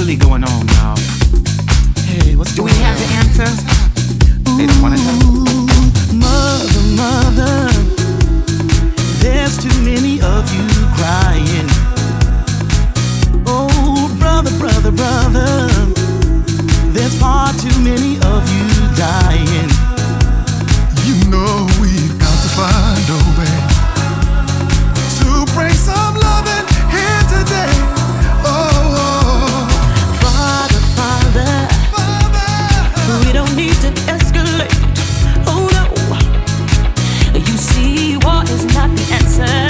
really going on now? Hey, what's Do we have on? the answers? They don't want Mother, mother, there's too many of you crying. Oh, brother, brother, brother, there's far too many of you dying. You know we've got to find a way to bring some loving here today. pretend